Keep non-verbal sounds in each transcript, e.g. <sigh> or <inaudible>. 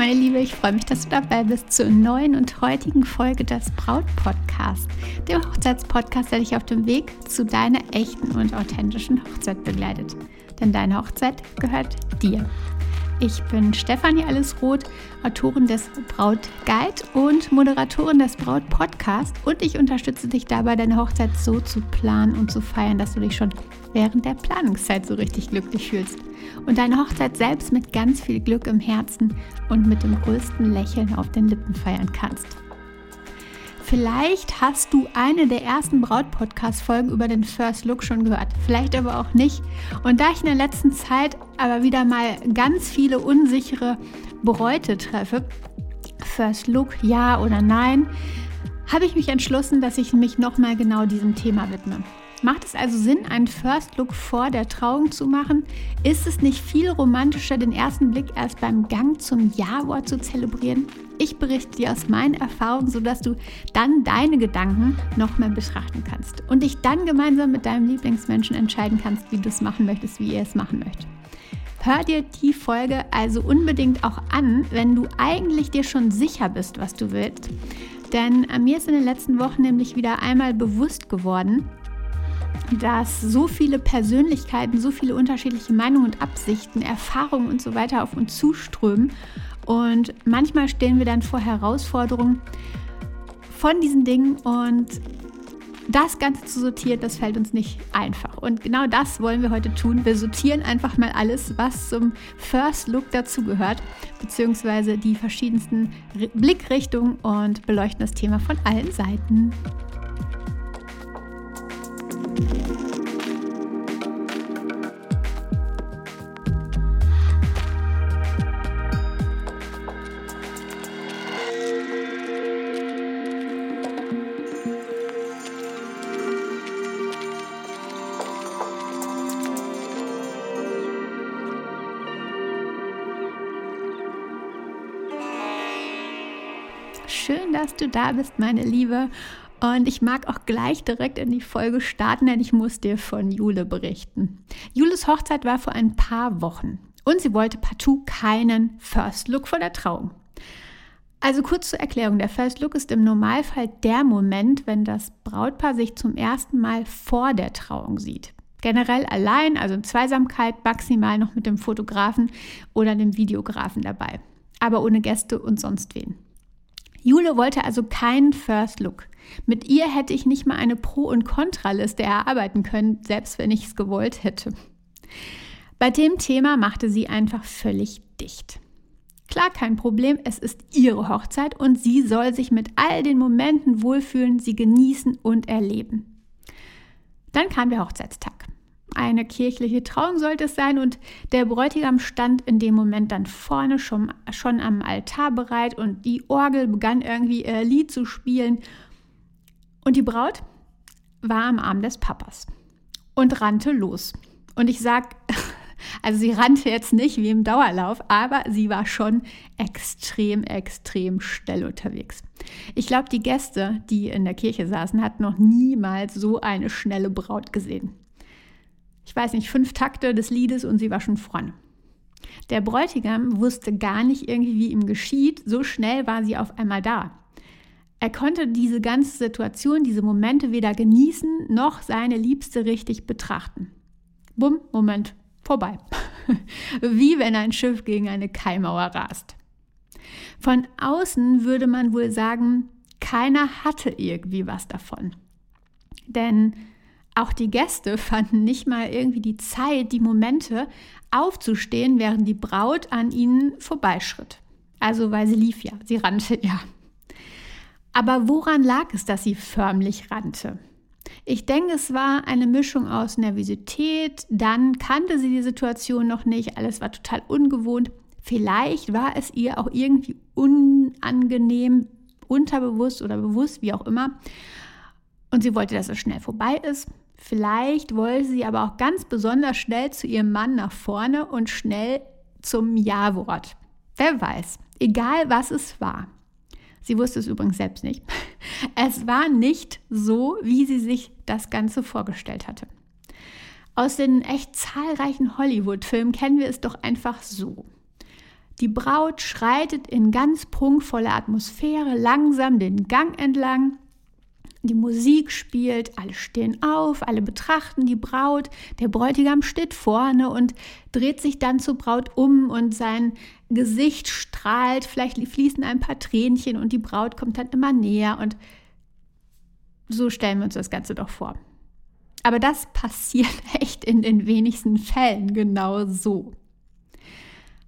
meine Liebe, ich freue mich, dass du dabei bist zur neuen und heutigen Folge des Braut-Podcasts, dem Hochzeitspodcast, der dich auf dem Weg zu deiner echten und authentischen Hochzeit begleitet. Denn deine Hochzeit gehört dir. Ich bin Stefanie Allesroth, Autorin des Braut Guide und Moderatorin des Braut Podcast und ich unterstütze dich dabei, deine Hochzeit so zu planen und zu feiern, dass du dich schon während der Planungszeit so richtig glücklich fühlst und deine Hochzeit selbst mit ganz viel Glück im Herzen und mit dem größten Lächeln auf den Lippen feiern kannst. Vielleicht hast du eine der ersten Braut-Podcast-Folgen über den First Look schon gehört, vielleicht aber auch nicht. Und da ich in der letzten Zeit aber wieder mal ganz viele unsichere Bräute treffe, First Look, ja oder nein, habe ich mich entschlossen, dass ich mich nochmal genau diesem Thema widme. Macht es also Sinn, einen First Look vor der Trauung zu machen? Ist es nicht viel romantischer, den ersten Blick erst beim Gang zum Ja-Wort zu zelebrieren? Ich berichte dir aus meinen Erfahrungen, sodass du dann deine Gedanken noch mehr betrachten kannst und dich dann gemeinsam mit deinem Lieblingsmenschen entscheiden kannst, wie du es machen möchtest, wie ihr es machen möchtet. Hör dir die Folge also unbedingt auch an, wenn du eigentlich dir schon sicher bist, was du willst. Denn mir ist in den letzten Wochen nämlich wieder einmal bewusst geworden, dass so viele Persönlichkeiten, so viele unterschiedliche Meinungen und Absichten, Erfahrungen und so weiter auf uns zuströmen. Und manchmal stehen wir dann vor Herausforderungen von diesen Dingen und das Ganze zu sortieren, das fällt uns nicht einfach. Und genau das wollen wir heute tun. Wir sortieren einfach mal alles, was zum First Look dazugehört, beziehungsweise die verschiedensten Blickrichtungen und beleuchten das Thema von allen Seiten. Schön, dass du da bist, meine Liebe. Und ich mag auch gleich direkt in die Folge starten, denn ich muss dir von Jule berichten. Jules Hochzeit war vor ein paar Wochen und sie wollte partout keinen First Look vor der Trauung. Also kurz zur Erklärung, der First Look ist im Normalfall der Moment, wenn das Brautpaar sich zum ersten Mal vor der Trauung sieht. Generell allein, also in Zweisamkeit, maximal noch mit dem Fotografen oder dem Videografen dabei. Aber ohne Gäste und sonst wen. Jule wollte also keinen First Look. Mit ihr hätte ich nicht mal eine Pro- und Kontraliste erarbeiten können, selbst wenn ich es gewollt hätte. Bei dem Thema machte sie einfach völlig dicht. Klar, kein Problem, es ist ihre Hochzeit und sie soll sich mit all den Momenten wohlfühlen, sie genießen und erleben. Dann kam der Hochzeitstag. Eine kirchliche Trauung sollte es sein und der Bräutigam stand in dem Moment dann vorne schon, schon am Altar bereit und die Orgel begann irgendwie ihr Lied zu spielen und die Braut war am Arm des Papas und rannte los. Und ich sag, <laughs> also sie rannte jetzt nicht wie im Dauerlauf, aber sie war schon extrem, extrem schnell unterwegs. Ich glaube, die Gäste, die in der Kirche saßen, hatten noch niemals so eine schnelle Braut gesehen. Ich weiß nicht, fünf Takte des Liedes und sie war schon vorne. Der Bräutigam wusste gar nicht irgendwie, wie ihm geschieht. So schnell war sie auf einmal da. Er konnte diese ganze Situation, diese Momente weder genießen noch seine Liebste richtig betrachten. Bumm, Moment, vorbei. <laughs> Wie wenn ein Schiff gegen eine Keimauer rast. Von außen würde man wohl sagen, keiner hatte irgendwie was davon. Denn auch die Gäste <laughs> fanden nicht mal irgendwie die Zeit, die Momente aufzustehen, während die Braut an ihnen vorbeischritt. Also weil sie lief ja, sie rannte ja. Aber woran lag es, dass sie förmlich rannte? Ich denke, es war eine Mischung aus Nervosität, dann kannte sie die Situation noch nicht, alles war total ungewohnt. Vielleicht war es ihr auch irgendwie unangenehm, unterbewusst oder bewusst, wie auch immer. Und sie wollte, dass es schnell vorbei ist. Vielleicht wollte sie aber auch ganz besonders schnell zu ihrem Mann nach vorne und schnell zum Ja-Wort. Wer weiß, egal was es war. Sie wusste es übrigens selbst nicht. <laughs> Es war nicht so, wie sie sich das Ganze vorgestellt hatte. Aus den echt zahlreichen Hollywood-Filmen kennen wir es doch einfach so. Die Braut schreitet in ganz prunkvoller Atmosphäre langsam den Gang entlang. Die Musik spielt, alle stehen auf, alle betrachten die Braut. Der Bräutigam steht vorne und dreht sich dann zur Braut um und sein Gesicht strahlt. Vielleicht fließen ein paar Tränchen und die Braut kommt dann immer näher. Und so stellen wir uns das Ganze doch vor. Aber das passiert <laughs> echt in den wenigsten Fällen genau so.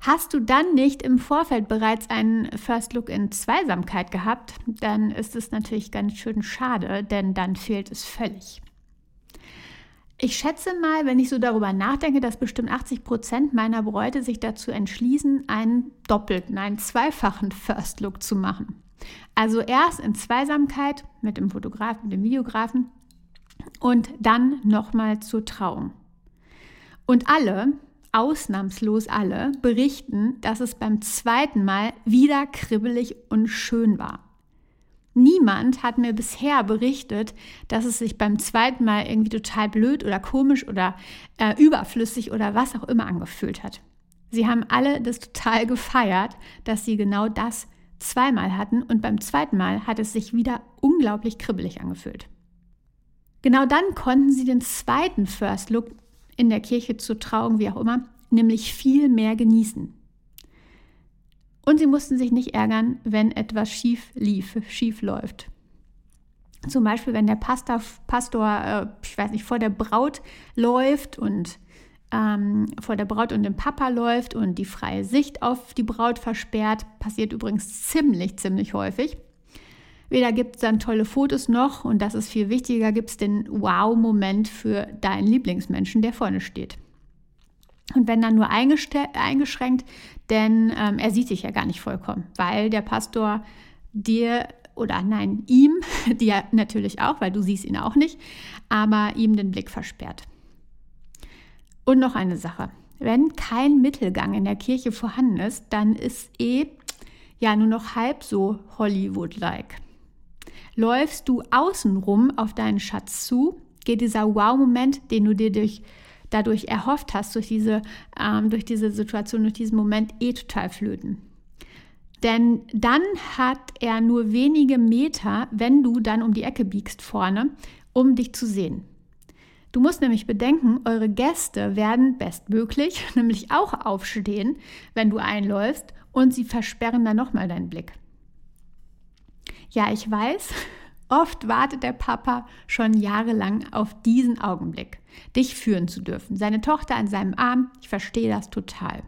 Hast du dann nicht im Vorfeld bereits einen First Look in Zweisamkeit gehabt, dann ist es natürlich ganz schön schade, denn dann fehlt es völlig. Ich schätze mal, wenn ich so darüber nachdenke, dass bestimmt 80 Prozent meiner Bräute sich dazu entschließen, einen doppelten, einen zweifachen First Look zu machen. Also erst in Zweisamkeit mit dem Fotografen, mit dem Videografen und dann nochmal zur Trauung. Und alle, ausnahmslos alle, berichten, dass es beim zweiten Mal wieder kribbelig und schön war. Niemand hat mir bisher berichtet, dass es sich beim zweiten Mal irgendwie total blöd oder komisch oder äh, überflüssig oder was auch immer angefühlt hat. Sie haben alle das total gefeiert, dass sie genau das zweimal hatten und beim zweiten Mal hat es sich wieder unglaublich kribbelig angefühlt. Genau dann konnten sie den zweiten First Look in der Kirche zur Trauung, wie auch immer, nämlich viel mehr genießen. Und sie mussten sich nicht ärgern, wenn etwas schief lief, schief läuft. Zum Beispiel, wenn der Pastor, Pastor äh, ich weiß nicht, vor der Braut läuft und ähm, vor der Braut und dem Papa läuft und die freie Sicht auf die Braut versperrt, passiert übrigens ziemlich, ziemlich häufig. Weder gibt es dann tolle Fotos noch, und das ist viel wichtiger, gibt es den Wow-Moment für deinen Lieblingsmenschen, der vorne steht. Und wenn dann nur eingeschränkt, denn ähm, er sieht dich ja gar nicht vollkommen, weil der Pastor dir oder nein, ihm, <laughs> dir natürlich auch, weil du siehst ihn auch nicht, aber ihm den Blick versperrt. Und noch eine Sache. Wenn kein Mittelgang in der Kirche vorhanden ist, dann ist eh ja nur noch halb so Hollywood-like. Läufst du außenrum auf deinen Schatz zu, geht dieser Wow-Moment, den du dir durch, dadurch erhofft hast, durch diese, ähm, durch diese Situation, durch diesen Moment eh total flöten. Denn dann hat er nur wenige Meter, wenn du dann um die Ecke biegst vorne, um dich zu sehen. Du musst nämlich bedenken, eure Gäste werden bestmöglich <laughs> nämlich auch aufstehen, wenn du einläufst und sie versperren dann nochmal deinen Blick. Ja, ich weiß, <laughs> oft wartet der Papa schon jahrelang auf diesen Augenblick, dich führen zu dürfen. Seine Tochter an seinem Arm, ich verstehe das total.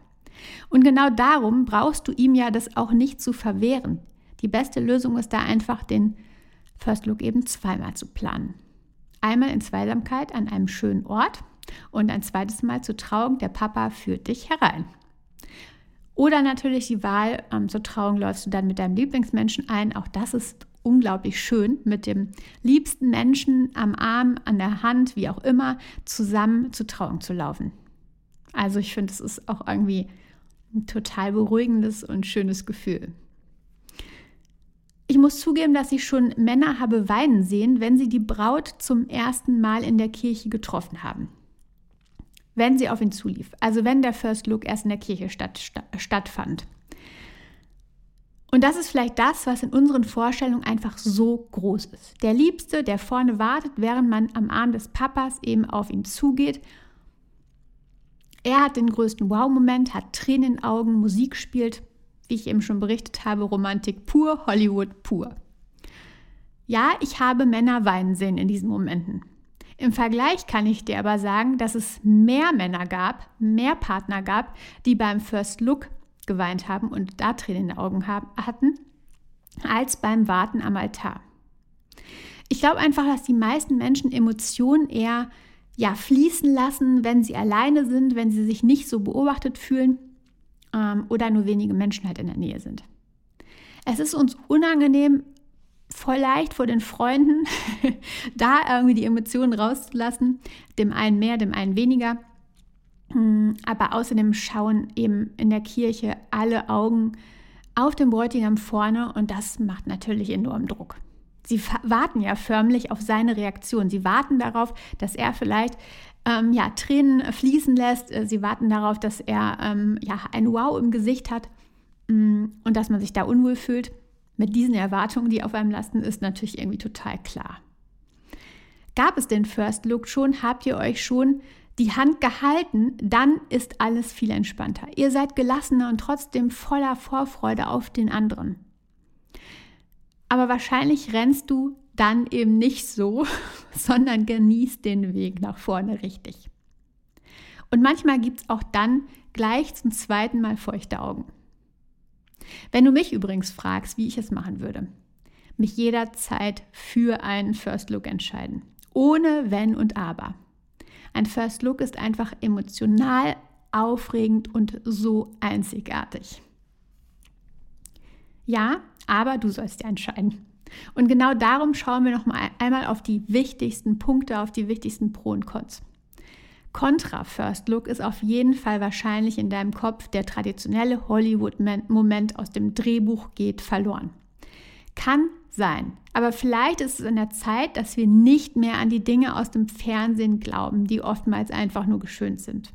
Und genau darum brauchst du ihm ja das auch nicht zu verwehren. Die beste Lösung ist da einfach, den First Look eben zweimal zu planen. Einmal in Zweisamkeit an einem schönen Ort und ein zweites Mal zur Trauung, der Papa führt dich herein. Oder natürlich die Wahl, ähm, zur Trauung läufst du dann mit deinem Lieblingsmenschen ein. Auch das ist unglaublich schön, mit dem liebsten Menschen am Arm, an der Hand, wie auch immer, zusammen zur Trauung zu laufen. Also ich finde, es ist auch irgendwie ein total beruhigendes und schönes Gefühl. Ich muss zugeben, dass ich schon Männer habe weinen sehen, wenn sie die Braut zum ersten Mal in der Kirche getroffen haben. Wenn sie auf ihn zulief. Also wenn der First Look erst in der Kirche statt, stattfand. Und das ist vielleicht das, was in unseren Vorstellungen einfach so groß ist. Der Liebste, der vorne wartet, während man am Arm des Papas eben auf ihn zugeht. Er hat den größten Wow-Moment, hat Tränen in den Augen, Musik spielt wie ich eben schon berichtet habe, Romantik pur, Hollywood pur. Ja, ich habe Männer weinen sehen in diesen Momenten. Im Vergleich kann ich dir aber sagen, dass es mehr Männer gab, mehr Partner gab, die beim First Look geweint haben und da Tränen in den Augen haben, hatten, als beim Warten am Altar. Ich glaube einfach, dass die meisten Menschen Emotionen eher ja, fließen lassen, wenn sie alleine sind, wenn sie sich nicht so beobachtet fühlen ähm, oder nur wenige Menschen halt in der Nähe sind. Es ist uns unangenehm, voll leicht vor den Freunden, <laughs> da irgendwie die Emotionen rauszulassen, dem einen mehr, dem einen weniger. Hm, aber außerdem schauen eben in der Kirche alle Augen auf den Bräutigam vorne und das macht natürlich enormen Druck. Sie warten ja förmlich auf seine Reaktion. Sie warten darauf, dass er vielleicht ähm, ja, Tränen fließen lässt. Äh, sie warten darauf, dass er ähm, ja, ein Wow im Gesicht hat. mm, und dass man sich da unwohl fühlt, mit diesen Erwartungen, die auf einem lasten, ist natürlich irgendwie total klar. Gab es den First Look schon? Habt ihr euch schon die Hand gehalten? Dann ist alles viel entspannter. Ihr seid gelassener und trotzdem voller Vorfreude auf den anderen. Aber wahrscheinlich rennst du dann eben nicht so, <laughs> sondern genießt den Weg nach vorne richtig. Und manchmal gibt es auch dann gleich zum zweiten Mal feuchte Augen. Wenn du mich übrigens fragst, wie ich es machen würde, mich jederzeit für einen First Look entscheiden. Ohne Wenn und Aber. Ein First Look ist einfach emotional, aufregend und so einzigartig. Ja, aber du sollst ja entscheiden. Und genau darum schauen wir noch mal einmal auf die wichtigsten Punkte, auf die wichtigsten Pro und Cons. Contra First Look ist auf jeden Fall wahrscheinlich in deinem Kopf der traditionelle Hollywood-Moment aus dem Drehbuch geht verloren. Kann sein, aber vielleicht ist es in der Zeit, dass wir nicht mehr an die Dinge aus dem Fernsehen glauben, die oftmals einfach nur geschönt sind.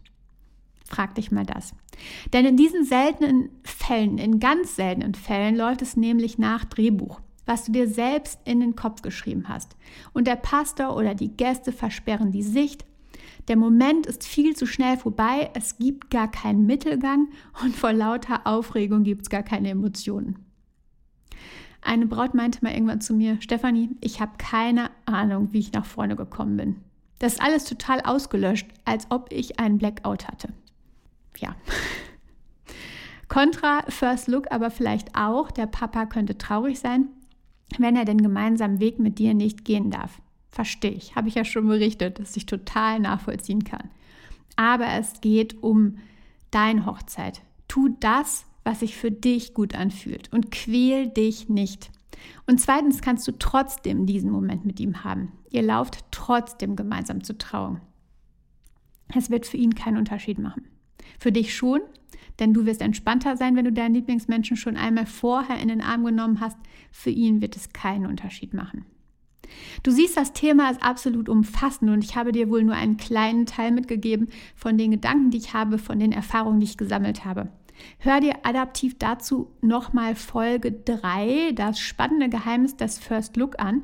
Frag dich mal das. Denn in diesen seltenen Fällen, in ganz seltenen Fällen, läuft es nämlich nach Drehbuch, was du dir selbst in den Kopf geschrieben hast. Und der Pastor oder die Gäste versperren die Sicht der Moment ist viel zu schnell vorbei, es gibt gar keinen Mittelgang und vor lauter Aufregung gibt es gar keine Emotionen. Eine Braut meinte mal irgendwann zu mir, Stefanie, ich habe keine Ahnung, wie ich nach vorne gekommen bin. Das ist alles total ausgelöscht, als ob ich einen Blackout hatte. Ja. <laughs> Contra First Look aber vielleicht auch, der Papa könnte traurig sein, wenn er den gemeinsamen Weg mit dir nicht gehen darf. Verstehe ich, habe ich ja schon berichtet, dass ich total nachvollziehen kann. Aber es geht um deine Hochzeit. Tu das, was sich für dich gut anfühlt und quäl dich nicht. Und zweitens kannst du trotzdem diesen Moment mit ihm haben. Ihr lauft trotzdem gemeinsam zur Trauung. Es wird für ihn keinen Unterschied machen. Für dich schon, denn du wirst entspannter sein, wenn du deinen Lieblingsmenschen schon einmal vorher in den Arm genommen hast. Für ihn wird es keinen Unterschied machen. Du siehst, das Thema ist absolut umfassend und ich habe dir wohl nur einen kleinen Teil mitgegeben von den Gedanken, die ich habe, von den Erfahrungen, die ich gesammelt habe. Hör dir adaptiv dazu nochmal Folge 3, das spannende Geheimnis des First Look an.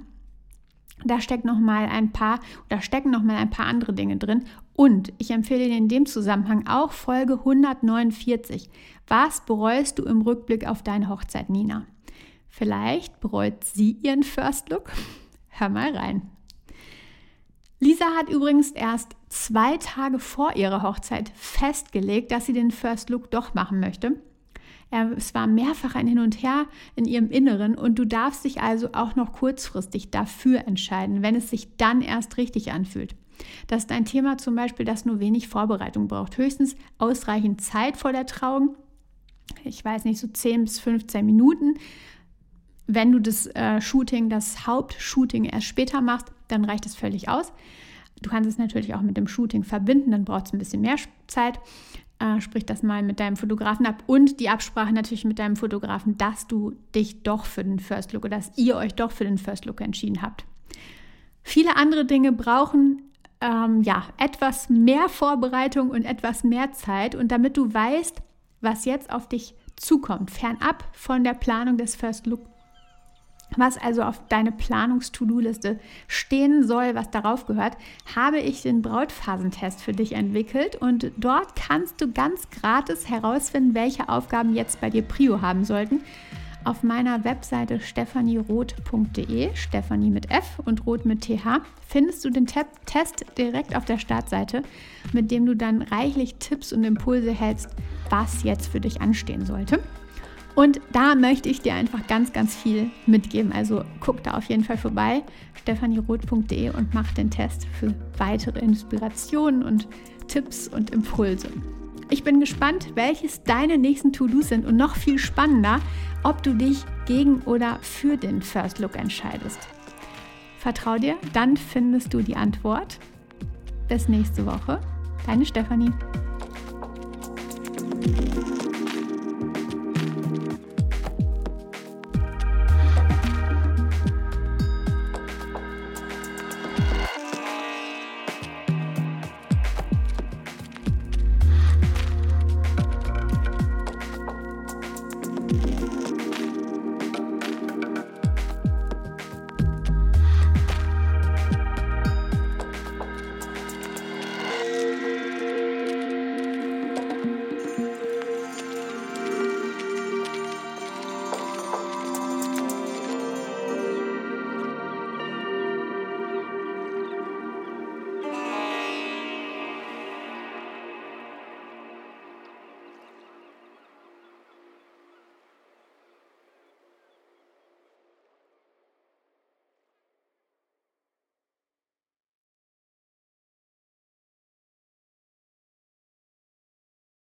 Da steckt noch mal ein paar oder stecken noch mal ein paar andere Dinge drin und ich empfehle dir in dem Zusammenhang auch Folge 149. Was bereust du im Rückblick auf deine Hochzeit, Nina? Vielleicht bereut sie ihren First Look Hör mal rein. Lisa hat übrigens erst zwei Tage vor ihrer Hochzeit festgelegt, dass sie den First Look doch machen möchte. Es war mehrfach ein Hin und Her in ihrem Inneren und du darfst dich also auch noch kurzfristig dafür entscheiden, wenn es sich dann erst richtig anfühlt. Das ist ein Thema zum Beispiel, das nur wenig Vorbereitung braucht. Höchstens ausreichend Zeit vor der Trauung. Ich weiß nicht, so 10 bis 15 Minuten. Wenn du das äh, Shooting, das Hauptshooting erst später machst, dann reicht es völlig aus. Du kannst es natürlich auch mit dem Shooting verbinden, dann braucht es ein bisschen mehr Zeit. Äh, sprich das mal mit deinem Fotografen ab und die Absprache natürlich mit deinem Fotografen, dass du dich doch für den First Look oder dass ihr euch doch für den First Look entschieden habt. Viele andere Dinge brauchen ähm, ja etwas mehr Vorbereitung und etwas mehr Zeit und damit du weißt, was jetzt auf dich zukommt, fernab von der Planung des First Look was also auf deine Planungs-To-Do-Liste stehen soll, was darauf gehört, habe ich den Brautphasentest für dich entwickelt und dort kannst du ganz gratis herausfinden, welche Aufgaben jetzt bei dir Prio haben sollten. Auf meiner Webseite stephanieroth.de, Stephanie mit F und Roth mit TH, findest du den Test direkt auf der Startseite, mit dem du dann reichlich Tipps und Impulse hältst, was jetzt für dich anstehen sollte. Und da möchte ich dir einfach ganz, ganz viel mitgeben. Also guck da auf jeden Fall vorbei, stephanieroth.de und mach den Test für weitere Inspirationen und Tipps und Impulse. Ich bin gespannt, welches deine nächsten To-Dos sind und noch viel spannender, ob du dich gegen oder für den First Look entscheidest. Vertrau dir, dann findest du die Antwort. Bis nächste Woche, deine Stefanie.